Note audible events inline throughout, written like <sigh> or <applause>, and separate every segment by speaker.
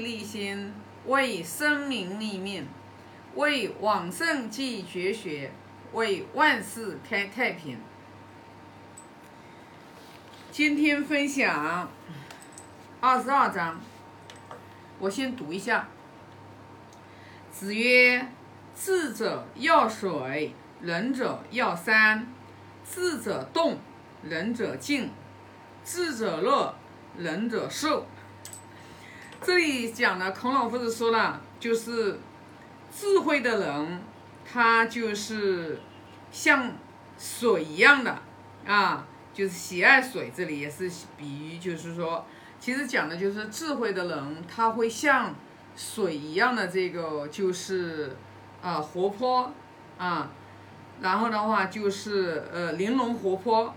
Speaker 1: 立心，为生民立命，为往圣继绝学，为万世开太平。今天分享二十二章，我先读一下。子曰：“智者要水，仁者要山。智者动，仁者静；智者乐，仁者寿。”这里讲的孔老夫子说了，就是智慧的人，他就是像水一样的啊，就是喜爱水。这里也是比喻，就是说，其实讲的就是智慧的人，他会像水一样的这个，就是啊活泼啊，然后的话就是呃玲珑活泼。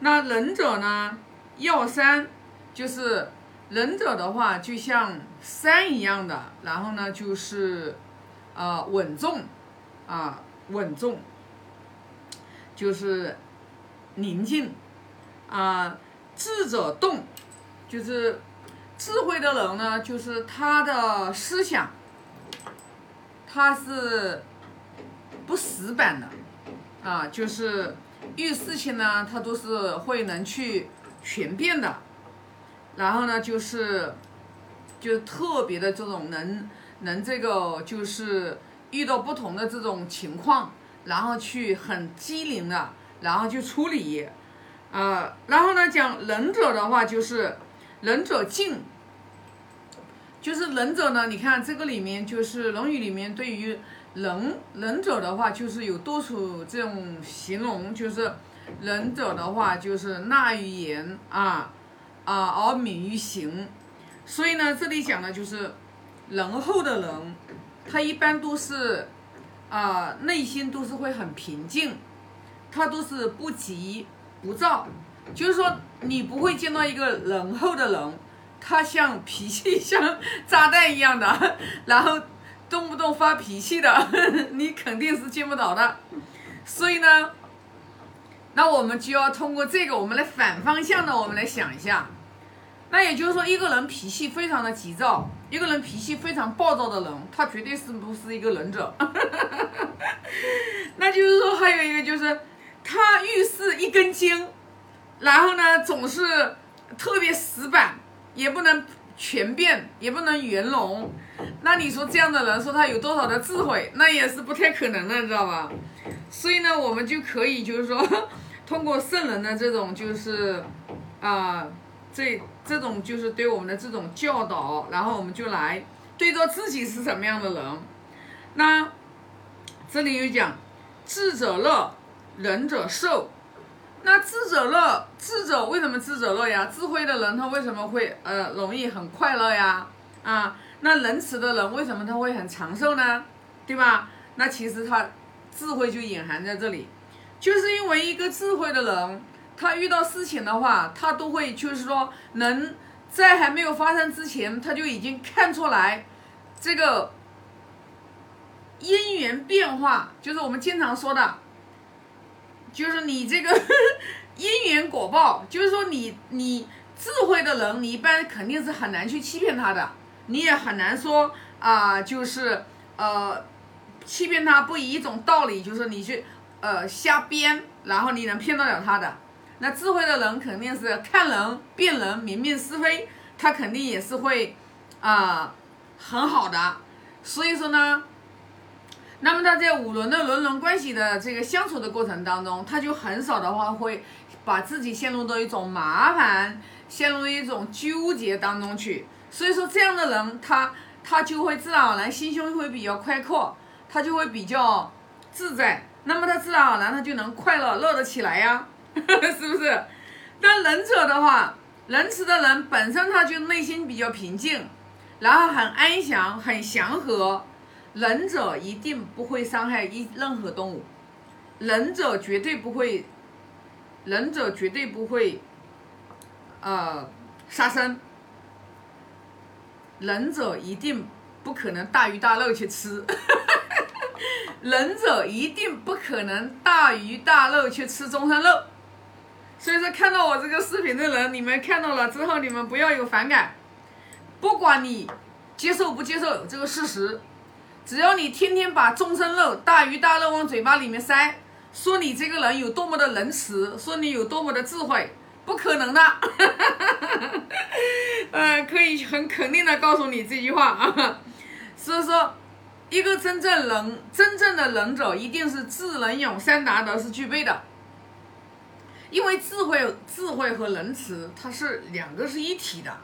Speaker 1: 那仁者呢，要山，就是。仁者的话就像山一样的，然后呢就是，呃稳重，啊稳重，就是宁静，啊智者动，就是智慧的人呢，就是他的思想，他是不死板的，啊就是遇事情呢，他都是会能去全变的。然后呢，就是，就特别的这种能能这个，就是遇到不同的这种情况，然后去很机灵的，然后去处理，啊，然后呢讲仁者的话就是仁者静，就是仁者呢，你看这个里面就是《论语》里面对于仁仁者的话，就是有多处这种形容，就是仁者的话就是纳于言啊。啊，而敏于行，所以呢，这里讲的就是仁厚的人，他一般都是啊，内心都是会很平静，他都是不急不躁，就是说你不会见到一个仁厚的人，他像脾气像炸弹一样的，<laughs> 然后动不动发脾气的，<laughs> 你肯定是见不到的，所以呢。那我们就要通过这个，我们来反方向的，我们来想一下。那也就是说，一个人脾气非常的急躁，一个人脾气非常暴躁的人，他绝对是不是一个忍者。<laughs> 那就是说，还有一个就是，他遇事一根筋，然后呢，总是特别死板，也不能全变，也不能圆融。那你说这样的人，说他有多少的智慧，那也是不太可能的，你知道吧？所以呢，我们就可以就是说。通过圣人的这种就是，啊，这这种就是对我们的这种教导，然后我们就来对照自己是什么样的人。那这里有讲，智者乐，仁者寿。那智者乐，智者为什么智者乐呀？智慧的人他为什么会呃容易很快乐呀？啊，那仁慈的人为什么他会很长寿呢？对吧？那其实他智慧就隐含在这里。就是因为一个智慧的人，他遇到事情的话，他都会就是说能在还没有发生之前，他就已经看出来这个因缘变化，就是我们经常说的，就是你这个 <laughs> 因缘果报，就是说你你智慧的人，你一般肯定是很难去欺骗他的，你也很难说啊，就是呃欺骗他不以一种道理，就是你去。呃，瞎编，然后你能骗得了他的？那智慧的人肯定是看人辨人，明辨是非，他肯定也是会啊很好的。所以说呢，那么他在五轮的轮轮关系的这个相处的过程当中，他就很少的话会把自己陷入到一种麻烦，陷入一种纠结当中去。所以说这样的人，他他就会自然而然心胸会比较开阔，他就会比较自在。那么他自然而然他就能快乐乐得起来呀，<laughs> 是不是？但仁者的话，仁慈的人本身他就内心比较平静，然后很安详、很祥和。仁者一定不会伤害一任何动物，仁者绝对不会，仁者绝对不会，呃，杀生。仁者一定不可能大鱼大肉去吃。仁者一定不可能大鱼大肉去吃终身肉，所以说看到我这个视频的人，你们看到了之后，你们不要有反感。不管你接受不接受这个事实。只要你天天把终生肉、大鱼大肉往嘴巴里面塞，说你这个人有多么的仁慈，说你有多么的智慧，不可能的。<laughs> 呃，可以很肯定的告诉你这句话啊。所以说，一个真正能、真正的能者，一定是智、仁、勇三达德是具备的。因为智慧、智慧和仁慈，它是两个是一体的。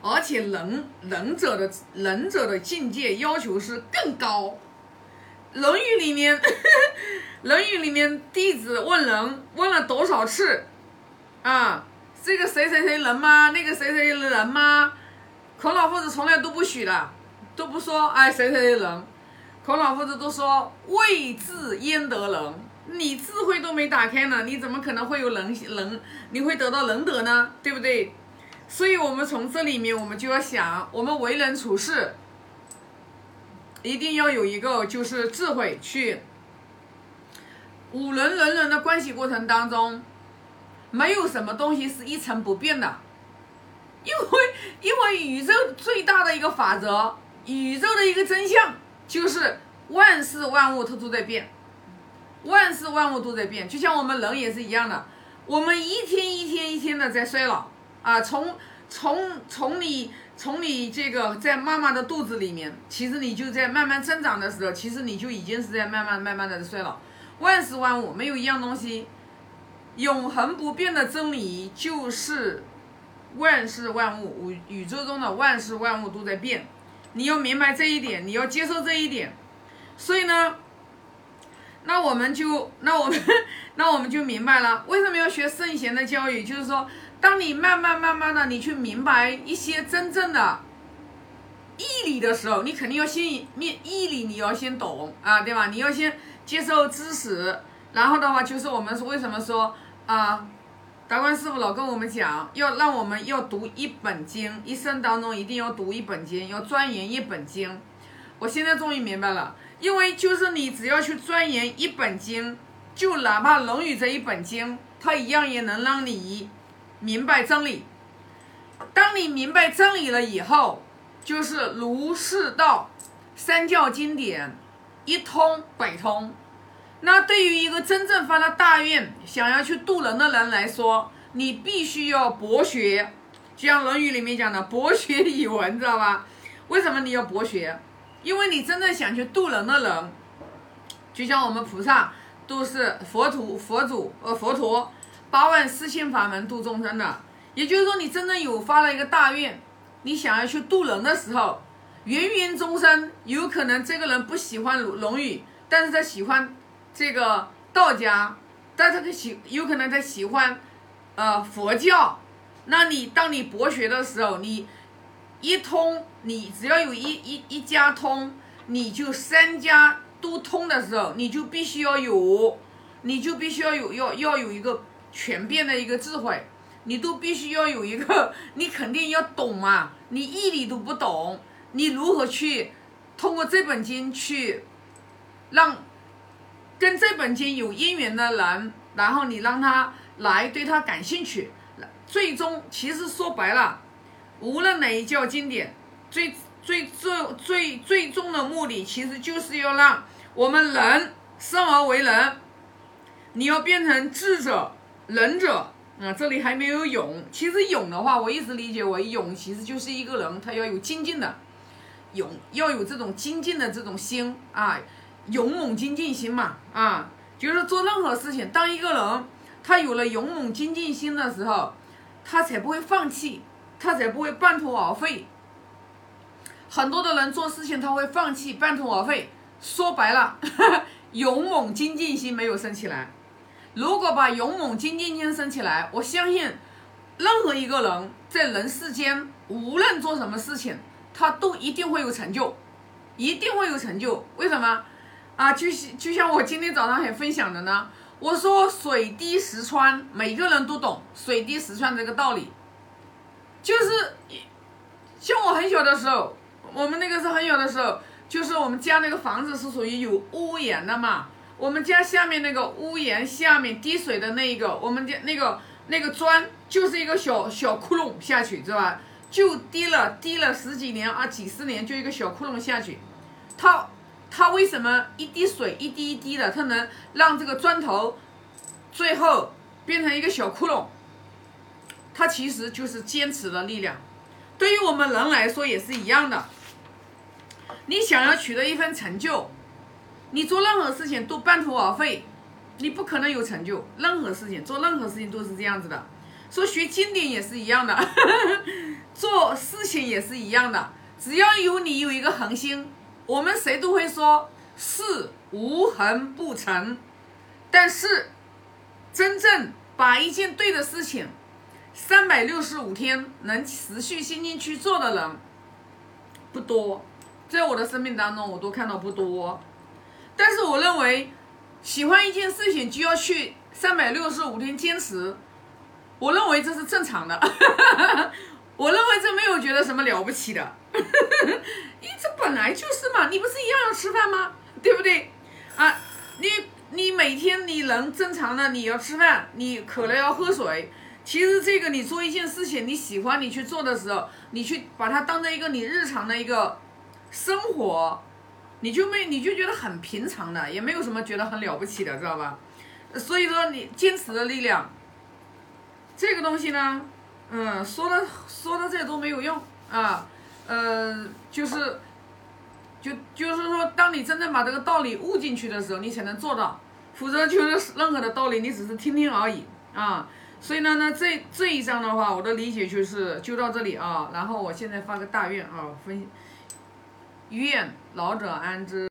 Speaker 1: 而且能能者的能者的境界要求是更高，《论语》里面，<laughs>《论语》里面弟子问仁问了多少次啊？这个谁谁谁仁吗？那个谁谁谁仁吗？孔老夫子从来都不许的，都不说哎谁谁谁仁，孔老夫子都说未智焉得仁？你智慧都没打开呢，你怎么可能会有仁仁？你会得到仁德呢？对不对？所以，我们从这里面，我们就要想，我们为人处事，一定要有一个就是智慧去。五伦人人的关系过程当中，没有什么东西是一成不变的，因为因为宇宙最大的一个法则，宇宙的一个真相就是万事万物它都在变，万事万物都在变，就像我们人也是一样的，我们一天一天一天的在衰老。啊，从从从你从你这个在妈妈的肚子里面，其实你就在慢慢增长的时候，其实你就已经是在慢慢慢慢的衰老。万事万物没有一样东西永恒不变的真理，就是万事万物宇宇宙中的万事万物都在变。你要明白这一点，你要接受这一点。所以呢，那我们就那我们 <laughs> 那我们就明白了，为什么要学圣贤的教育，就是说。当你慢慢慢慢的，你去明白一些真正的义理的时候，你肯定要先面义理，你要先懂啊，对吧？你要先接受知识，然后的话就是我们为什么说啊，达观师傅老跟我们讲，要让我们要读一本经，一生当中一定要读一本经，要钻研一本经。我现在终于明白了，因为就是你只要去钻研一本经，就哪怕《论语》这一本经，它一样也能让你。明白真理，当你明白真理了以后，就是儒释道三教经典一通百通。那对于一个真正发了大愿想要去渡人的人来说，你必须要博学，就像《论语》里面讲的“博学以文”，知道吧？为什么你要博学？因为你真正想去渡人的人，就像我们菩萨都是佛徒、佛祖呃佛陀。八万四千法门度众生的，也就是说，你真正有发了一个大愿，你想要去渡人的时候，芸芸众生有可能这个人不喜欢《论语》，但是他喜欢这个道家，但是他喜有可能他喜欢呃佛教。那你当你博学的时候，你一通，你只要有一一一家通，你就三家都通的时候，你就必须要有，你就必须要有要要有一个。全变的一个智慧，你都必须要有一个，你肯定要懂嘛。你义理都不懂，你如何去通过这本经去让跟这本经有因缘的人，然后你让他来对他感兴趣，最终其实说白了，无论哪一教经典，最最最最最终的目的，其实就是要让我们人生而为人，你要变成智者。仁者啊，这里还没有勇。其实勇的话，我一直理解为勇，其实就是一个人他要有精进的勇，要有这种精进的这种心啊，勇猛精进心嘛啊，就是做任何事情，当一个人他有了勇猛精进心的时候，他才不会放弃，他才不会半途而废。很多的人做事情他会放弃，半途而废。说白了，<laughs> 勇猛精进心没有升起来。如果把勇猛精进心升起来，我相信，任何一个人在人世间，无论做什么事情，他都一定会有成就，一定会有成就。为什么？啊，就就像我今天早上还分享的呢。我说水滴石穿，每个人都懂水滴石穿这个道理。就是像我很小的时候，我们那个是很小的时候，就是我们家那个房子是属于有屋檐的嘛。我们家下面那个屋檐下面滴水的那一个，我们家那个那个砖就是一个小小窟窿下去，知道吧？就滴了滴了十几年啊，几十年就一个小窟窿下去，它它为什么一滴水一滴一滴的，它能让这个砖头最后变成一个小窟窿？它其实就是坚持的力量。对于我们人来说也是一样的。你想要取得一份成就，你做任何事情都半途而废，你不可能有成就。任何事情做任何事情都是这样子的。说学经典也是一样的，<laughs> 做事情也是一样的。只要有你有一个恒心，我们谁都会说事无恒不成。但是，真正把一件对的事情，三百六十五天能持续心心去做的人不多，在我的生命当中我都看到不多。但是我认为，喜欢一件事情就要去三百六十五天坚持。我认为这是正常的，<laughs> 我认为这没有觉得什么了不起的，<laughs> 你这本来就是嘛，你不是一样要吃饭吗？对不对？啊，你你每天你人正常的你要吃饭，你渴了要喝水。其实这个你做一件事情你喜欢你去做的时候，你去把它当成一个你日常的一个生活，你就没你就觉得很平常的，也没有什么觉得很了不起的，知道吧？所以说你坚持的力量。这个东西呢，嗯，说的说的这都没有用啊，呃，就是，就就是说，当你真正把这个道理悟进去的时候，你才能做到，否则就是任何的道理，你只是听听而已啊。所以呢，呢这这一章的话，我的理解就是就到这里啊。然后我现在发个大愿啊，分愿老者安之。